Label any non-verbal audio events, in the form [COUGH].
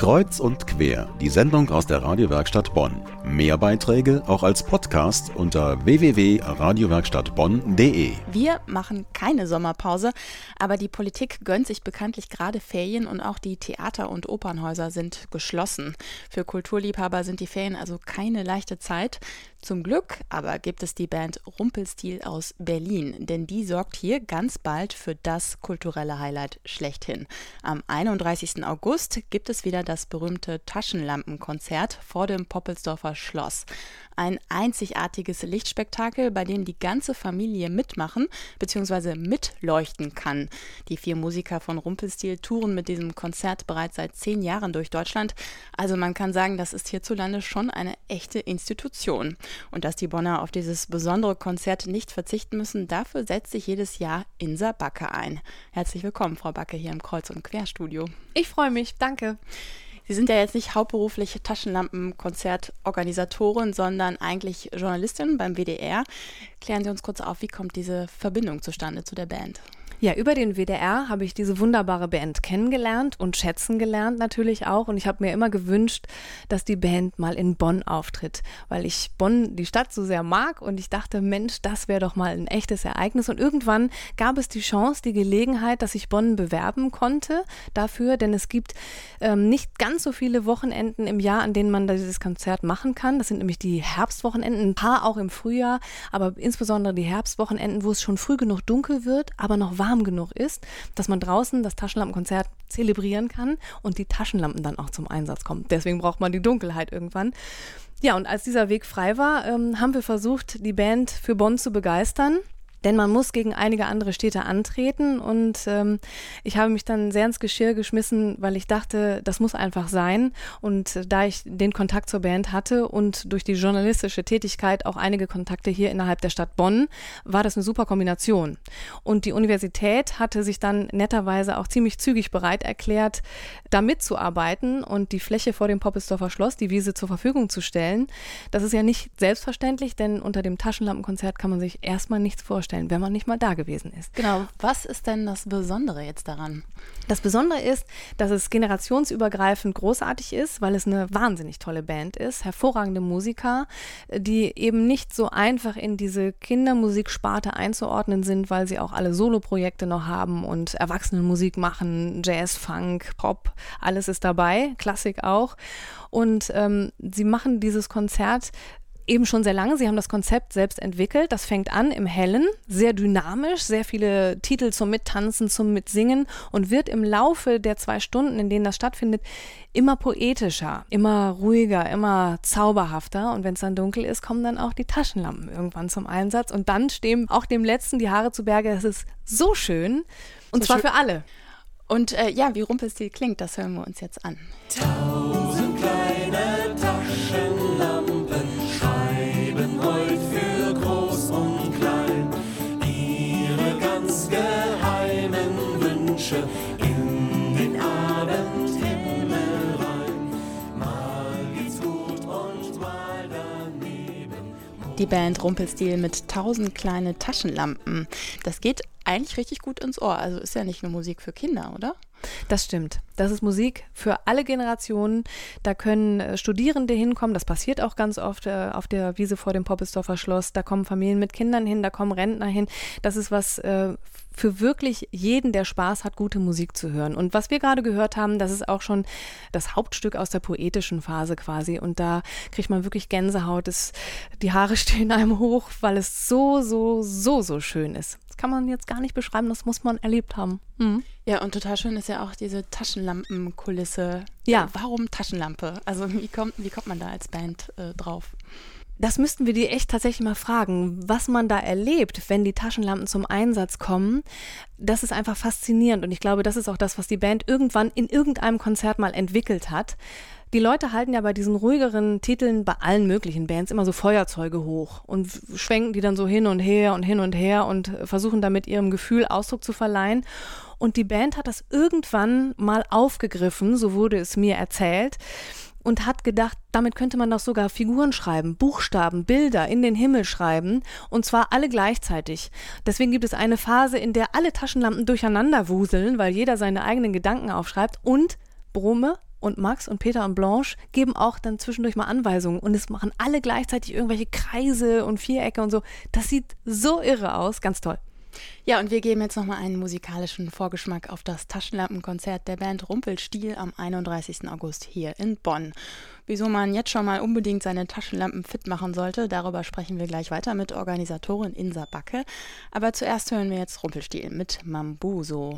Kreuz und quer, die Sendung aus der Radiowerkstatt Bonn. Mehr Beiträge auch als Podcast unter www.radiowerkstattbonn.de. Wir machen keine Sommerpause, aber die Politik gönnt sich bekanntlich gerade Ferien und auch die Theater- und Opernhäuser sind geschlossen. Für Kulturliebhaber sind die Ferien also keine leichte Zeit. Zum Glück aber gibt es die Band Rumpelstil aus Berlin, denn die sorgt hier ganz bald für das kulturelle Highlight schlechthin. Am 31. August gibt es wieder das berühmte Taschenlampenkonzert vor dem Poppelsdorfer Schloss. Ein einzigartiges Lichtspektakel, bei dem die ganze Familie mitmachen bzw. mitleuchten kann. Die vier Musiker von Rumpelstil touren mit diesem Konzert bereits seit zehn Jahren durch Deutschland. Also man kann sagen, das ist hierzulande schon eine echte Institution. Und dass die Bonner auf dieses besondere Konzert nicht verzichten müssen, dafür setzt sich jedes Jahr Insa Backe ein. Herzlich willkommen, Frau Backe, hier im Kreuz- und Querstudio. Ich freue mich, danke. Sie sind ja jetzt nicht hauptberuflich Taschenlampenkonzertorganisatorin, sondern eigentlich Journalistin beim WDR. Klären Sie uns kurz auf, wie kommt diese Verbindung zustande zu der Band? Ja, über den WDR habe ich diese wunderbare Band kennengelernt und schätzen gelernt natürlich auch. Und ich habe mir immer gewünscht, dass die Band mal in Bonn auftritt, weil ich Bonn, die Stadt, so sehr mag. Und ich dachte, Mensch, das wäre doch mal ein echtes Ereignis. Und irgendwann gab es die Chance, die Gelegenheit, dass ich Bonn bewerben konnte dafür, denn es gibt ähm, nicht ganz so viele Wochenenden im Jahr, an denen man dieses Konzert machen kann. Das sind nämlich die Herbstwochenenden, ein paar auch im Frühjahr, aber insbesondere die Herbstwochenenden, wo es schon früh genug dunkel wird, aber noch warm warm genug ist, dass man draußen das Taschenlampenkonzert zelebrieren kann und die Taschenlampen dann auch zum Einsatz kommen. Deswegen braucht man die Dunkelheit irgendwann. Ja, und als dieser Weg frei war, ähm, haben wir versucht, die Band für Bonn zu begeistern. Denn man muss gegen einige andere Städte antreten und ähm, ich habe mich dann sehr ins Geschirr geschmissen, weil ich dachte, das muss einfach sein. Und äh, da ich den Kontakt zur Band hatte und durch die journalistische Tätigkeit auch einige Kontakte hier innerhalb der Stadt Bonn, war das eine super Kombination. Und die Universität hatte sich dann netterweise auch ziemlich zügig bereit erklärt, da mitzuarbeiten und die Fläche vor dem Poppelsdorfer Schloss, die Wiese zur Verfügung zu stellen. Das ist ja nicht selbstverständlich, denn unter dem Taschenlampenkonzert kann man sich erstmal nichts vorstellen vorstellen, wenn man nicht mal da gewesen ist. Genau. Was ist denn das Besondere jetzt daran? Das Besondere ist, dass es generationsübergreifend großartig ist, weil es eine wahnsinnig tolle Band ist, hervorragende Musiker, die eben nicht so einfach in diese Kindermusiksparte einzuordnen sind, weil sie auch alle Soloprojekte noch haben und Erwachsenenmusik machen, Jazz, Funk, Pop, alles ist dabei, Klassik auch. Und ähm, sie machen dieses Konzert eben schon sehr lange. Sie haben das Konzept selbst entwickelt. Das fängt an im Hellen, sehr dynamisch, sehr viele Titel zum Mittanzen, zum Mitsingen und wird im Laufe der zwei Stunden, in denen das stattfindet, immer poetischer, immer ruhiger, immer zauberhafter. Und wenn es dann dunkel ist, kommen dann auch die Taschenlampen irgendwann zum Einsatz. Und dann stehen auch dem Letzten die Haare zu Berge. Es ist so schön. Und so zwar schön. für alle. Und äh, ja, wie Rumpelstil klingt, das hören wir uns jetzt an. Tausend Wünsche in den Abendhimmel rein. Mal geht's gut und mal daneben. Die Band Rumpelstil mit tausend kleine Taschenlampen. Das geht eigentlich richtig gut ins Ohr. Also ist ja nicht nur Musik für Kinder, oder? Das stimmt. Das ist Musik für alle Generationen. Da können äh, Studierende hinkommen. Das passiert auch ganz oft äh, auf der Wiese vor dem Poppelsdorfer Schloss. Da kommen Familien mit Kindern hin, da kommen Rentner hin. Das ist was äh, für wirklich jeden, der Spaß hat, gute Musik zu hören. Und was wir gerade gehört haben, das ist auch schon das Hauptstück aus der poetischen Phase quasi. Und da kriegt man wirklich Gänsehaut. Es, die Haare [LAUGHS] stehen einem hoch, weil es so, so, so, so schön ist. Das kann man jetzt gar nicht beschreiben, das muss man erlebt haben. Mhm. Ja, und total schön ist ja auch diese Taschenlampenkulisse. Ja. Warum Taschenlampe? Also wie kommt, wie kommt man da als Band äh, drauf? Das müssten wir die echt tatsächlich mal fragen, was man da erlebt, wenn die Taschenlampen zum Einsatz kommen. Das ist einfach faszinierend und ich glaube, das ist auch das, was die Band irgendwann in irgendeinem Konzert mal entwickelt hat. Die Leute halten ja bei diesen ruhigeren Titeln bei allen möglichen Bands immer so Feuerzeuge hoch und schwenken die dann so hin und her und hin und her und versuchen damit ihrem Gefühl Ausdruck zu verleihen. Und die Band hat das irgendwann mal aufgegriffen, so wurde es mir erzählt und hat gedacht, damit könnte man doch sogar Figuren schreiben, Buchstaben, Bilder in den Himmel schreiben und zwar alle gleichzeitig. Deswegen gibt es eine Phase, in der alle Taschenlampen durcheinander wuseln, weil jeder seine eigenen Gedanken aufschreibt und Brumme, und Max und Peter und Blanche geben auch dann zwischendurch mal Anweisungen und es machen alle gleichzeitig irgendwelche Kreise und Vierecke und so. Das sieht so irre aus, ganz toll. Ja, und wir geben jetzt nochmal einen musikalischen Vorgeschmack auf das Taschenlampenkonzert der Band Rumpelstiel am 31. August hier in Bonn. Wieso man jetzt schon mal unbedingt seine Taschenlampen fit machen sollte, darüber sprechen wir gleich weiter mit Organisatorin Insa Backe. Aber zuerst hören wir jetzt Rumpelstiel mit Mambuso.